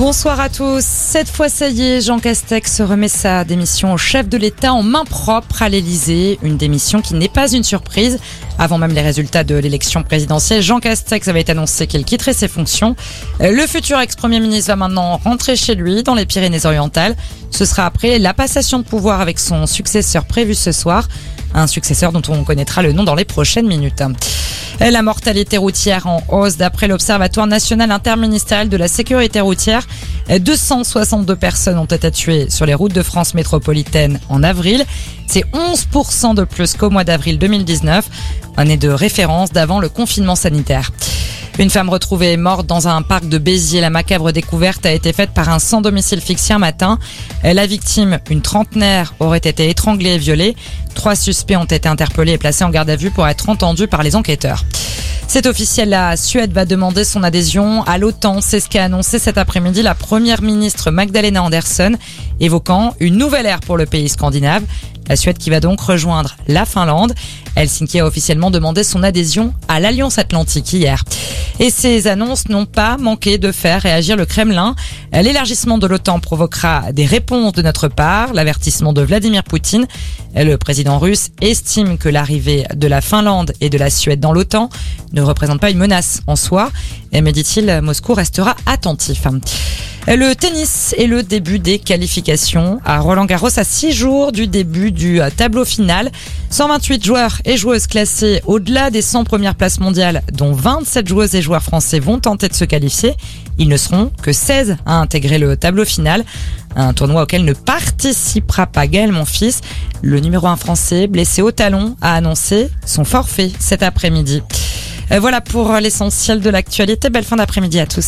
Bonsoir à tous. Cette fois, ça y est, Jean Castex remet sa démission au chef de l'État en main propre à l'Élysée. Une démission qui n'est pas une surprise. Avant même les résultats de l'élection présidentielle, Jean Castex avait annoncé qu'il quitterait ses fonctions. Le futur ex-premier ministre va maintenant rentrer chez lui dans les Pyrénées-Orientales. Ce sera après la passation de pouvoir avec son successeur prévu ce soir. Un successeur dont on connaîtra le nom dans les prochaines minutes. La mortalité routière en hausse d'après l'Observatoire national interministériel de la sécurité routière. 262 personnes ont été tuées sur les routes de France métropolitaine en avril. C'est 11% de plus qu'au mois d'avril 2019, année de référence d'avant le confinement sanitaire. Une femme retrouvée morte dans un parc de Béziers. La macabre découverte a été faite par un sans domicile fixe un matin. La victime, une trentenaire, aurait été étranglée et violée. Trois suspects ont été interpellés et placés en garde à vue pour être entendus par les enquêteurs. C'est officiel, la Suède va demander son adhésion à l'OTAN. C'est ce qu'a annoncé cet après-midi la première ministre Magdalena Andersson, évoquant une nouvelle ère pour le pays scandinave. La Suède qui va donc rejoindre la Finlande. Helsinki a officiellement demandé son adhésion à l'Alliance Atlantique hier. Et ces annonces n'ont pas manqué de faire réagir le Kremlin. L'élargissement de l'OTAN provoquera des réponses de notre part. L'avertissement de Vladimir Poutine. Le président russe estime que l'arrivée de la Finlande et de la Suède dans l'OTAN ne représente pas une menace en soi. Mais dit-il, Moscou restera attentif. Le tennis et le début des qualifications à Roland Garros à 6 jours du début du tableau final. 128 joueurs et joueuses classés au-delà des 100 premières places mondiales, dont 27 joueuses et joueurs français vont tenter de se qualifier. Ils ne seront que 16 à intégrer le tableau final. Un tournoi auquel ne participera pas Gaël Monfils. Le numéro 1 français, blessé au talon, a annoncé son forfait cet après-midi. Voilà pour l'essentiel de l'actualité. Belle fin d'après-midi à tous.